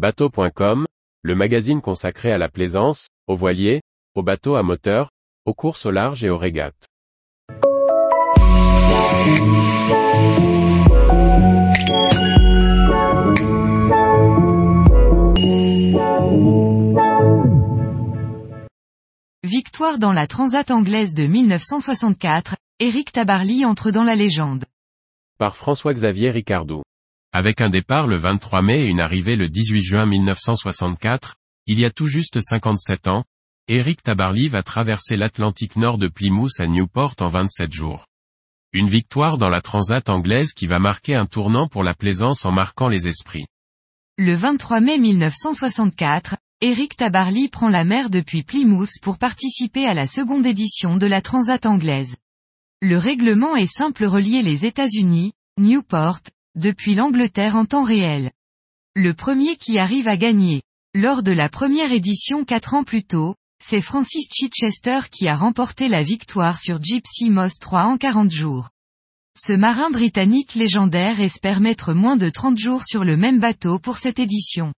Bateau.com, le magazine consacré à la plaisance, aux voiliers, aux bateaux à moteur, aux courses au large et aux régates. Victoire dans la Transat anglaise de 1964, Eric Tabarly entre dans la légende. Par François-Xavier Ricardou. Avec un départ le 23 mai et une arrivée le 18 juin 1964, il y a tout juste 57 ans, Eric Tabarly va traverser l'Atlantique Nord de Plymouth à Newport en 27 jours. Une victoire dans la Transat anglaise qui va marquer un tournant pour la plaisance en marquant les esprits. Le 23 mai 1964, Eric Tabarly prend la mer depuis Plymouth pour participer à la seconde édition de la Transat anglaise. Le règlement est simple relier les États-Unis, Newport, depuis l'Angleterre en temps réel. Le premier qui arrive à gagner. Lors de la première édition quatre ans plus tôt, c'est Francis Chichester qui a remporté la victoire sur Gypsy Moss 3 en 40 jours. Ce marin britannique légendaire espère mettre moins de 30 jours sur le même bateau pour cette édition.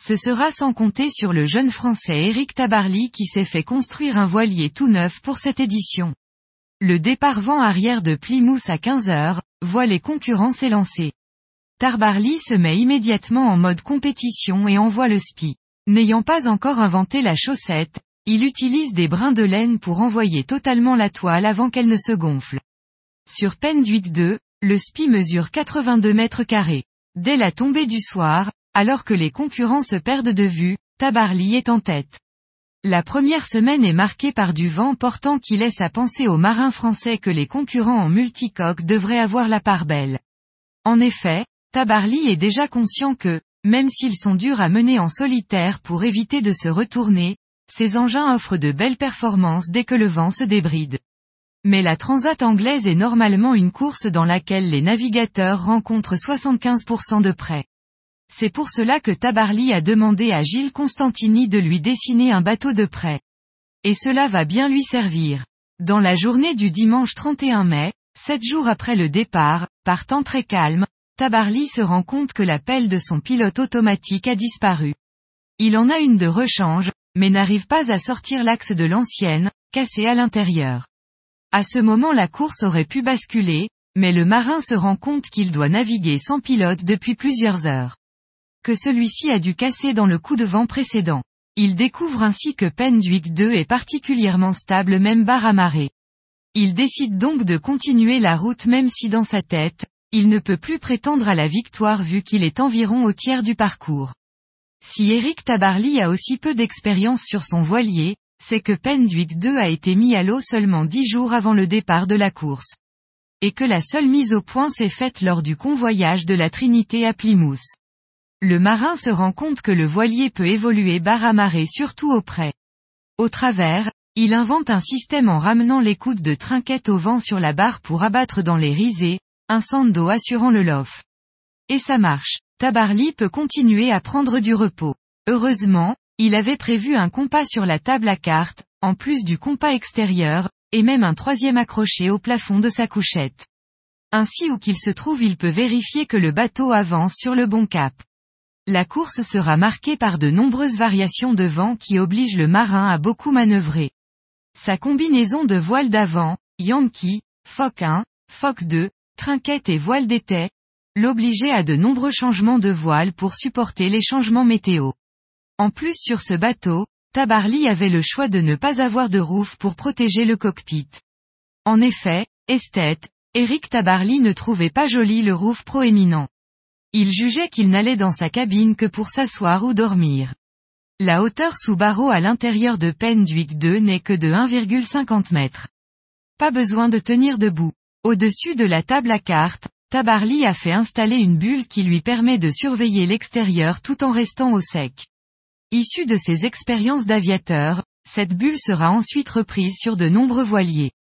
Ce sera sans compter sur le jeune français Eric Tabarly qui s'est fait construire un voilier tout neuf pour cette édition. Le départ vent arrière de Plymouth à 15 heures, voit les concurrents s'élancer. Tabarly se met immédiatement en mode compétition et envoie le spi. N'ayant pas encore inventé la chaussette, il utilise des brins de laine pour envoyer totalement la toile avant qu'elle ne se gonfle. Sur Penduic 2, le spi mesure 82 mètres carrés. Dès la tombée du soir, alors que les concurrents se perdent de vue, Tabarly est en tête. La première semaine est marquée par du vent portant qui laisse à penser aux marins français que les concurrents en multicoque devraient avoir la part belle. En effet, Tabarly est déjà conscient que, même s'ils sont durs à mener en solitaire pour éviter de se retourner, ces engins offrent de belles performances dès que le vent se débride. Mais la transat anglaise est normalement une course dans laquelle les navigateurs rencontrent 75% de près. C'est pour cela que Tabarly a demandé à Gilles Constantini de lui dessiner un bateau de près. Et cela va bien lui servir. Dans la journée du dimanche 31 mai, sept jours après le départ, par temps très calme, Tabarly se rend compte que la pelle de son pilote automatique a disparu. Il en a une de rechange, mais n'arrive pas à sortir l'axe de l'ancienne, cassée à l'intérieur. À ce moment la course aurait pu basculer, mais le marin se rend compte qu'il doit naviguer sans pilote depuis plusieurs heures celui-ci a dû casser dans le coup de vent précédent. Il découvre ainsi que Penduic 2 est particulièrement stable même barre à marée. Il décide donc de continuer la route même si dans sa tête, il ne peut plus prétendre à la victoire vu qu'il est environ au tiers du parcours. Si Eric Tabarly a aussi peu d'expérience sur son voilier, c'est que Penduic 2 a été mis à l'eau seulement dix jours avant le départ de la course. Et que la seule mise au point s'est faite lors du convoyage de la Trinité à Plymouth. Le marin se rend compte que le voilier peut évoluer barre à marée surtout au près. Au travers, il invente un système en ramenant les coudes de trinquette au vent sur la barre pour abattre dans les risées, un sando assurant le lof. Et ça marche. Tabarly peut continuer à prendre du repos. Heureusement, il avait prévu un compas sur la table à cartes, en plus du compas extérieur, et même un troisième accroché au plafond de sa couchette. Ainsi où qu'il se trouve il peut vérifier que le bateau avance sur le bon cap. La course sera marquée par de nombreuses variations de vent qui obligent le marin à beaucoup manœuvrer. Sa combinaison de voile d'avant, Yankee, Foc 1, Foc 2, trinquette et voile d'été, l'obligeait à de nombreux changements de voile pour supporter les changements météo. En plus sur ce bateau, Tabarly avait le choix de ne pas avoir de roof pour protéger le cockpit. En effet, esthète, Eric Tabarly ne trouvait pas joli le roof proéminent. Il jugeait qu'il n'allait dans sa cabine que pour s'asseoir ou dormir. La hauteur sous barreau à l'intérieur de Penduic 2 n'est que de 1,50 m. Pas besoin de tenir debout. Au-dessus de la table à cartes, Tabarly a fait installer une bulle qui lui permet de surveiller l'extérieur tout en restant au sec. Issu de ses expériences d'aviateur, cette bulle sera ensuite reprise sur de nombreux voiliers.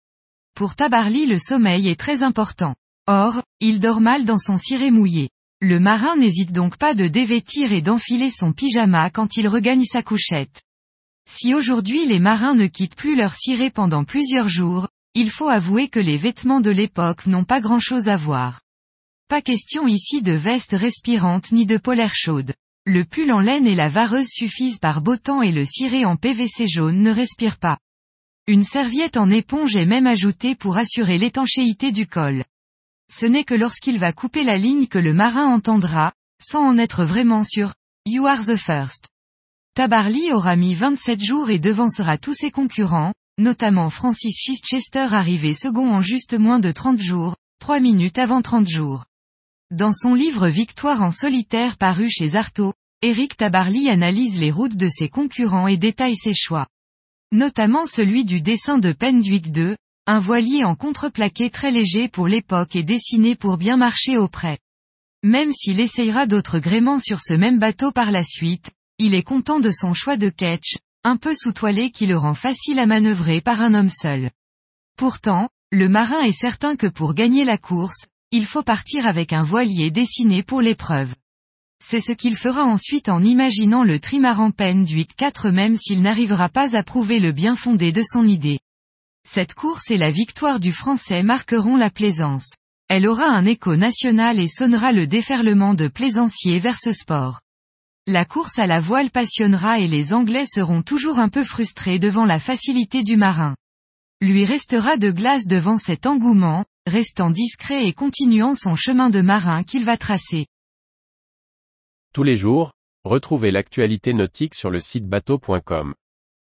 Pour Tabarly le sommeil est très important. Or, il dort mal dans son ciré mouillé. Le marin n'hésite donc pas de dévêtir et d'enfiler son pyjama quand il regagne sa couchette. Si aujourd'hui les marins ne quittent plus leur ciré pendant plusieurs jours, il faut avouer que les vêtements de l'époque n'ont pas grand chose à voir. Pas question ici de veste respirante ni de polaire chaude. Le pull en laine et la vareuse suffisent par beau temps et le ciré en PVC jaune ne respire pas. Une serviette en éponge est même ajoutée pour assurer l'étanchéité du col. Ce n'est que lorsqu'il va couper la ligne que le marin entendra, sans en être vraiment sûr, You are the first. Tabarly aura mis 27 jours et devancera tous ses concurrents, notamment Francis Chichester arrivé second en juste moins de 30 jours, 3 minutes avant 30 jours. Dans son livre Victoire en solitaire paru chez Artaud, Eric Tabarly analyse les routes de ses concurrents et détaille ses choix. Notamment celui du dessin de Pendwick II, un voilier en contreplaqué très léger pour l'époque et dessiné pour bien marcher au près. Même s'il essayera d'autres gréements sur ce même bateau par la suite, il est content de son choix de ketch, un peu sous-toilé qui le rend facile à manœuvrer par un homme seul. Pourtant, le marin est certain que pour gagner la course, il faut partir avec un voilier dessiné pour l'épreuve. C'est ce qu'il fera ensuite en imaginant le trimaran Penduic 4 même s'il n'arrivera pas à prouver le bien fondé de son idée. Cette course et la victoire du français marqueront la plaisance. Elle aura un écho national et sonnera le déferlement de plaisanciers vers ce sport. La course à la voile passionnera et les Anglais seront toujours un peu frustrés devant la facilité du marin. Lui restera de glace devant cet engouement, restant discret et continuant son chemin de marin qu'il va tracer. Tous les jours, retrouvez l'actualité nautique sur le site bateau.com.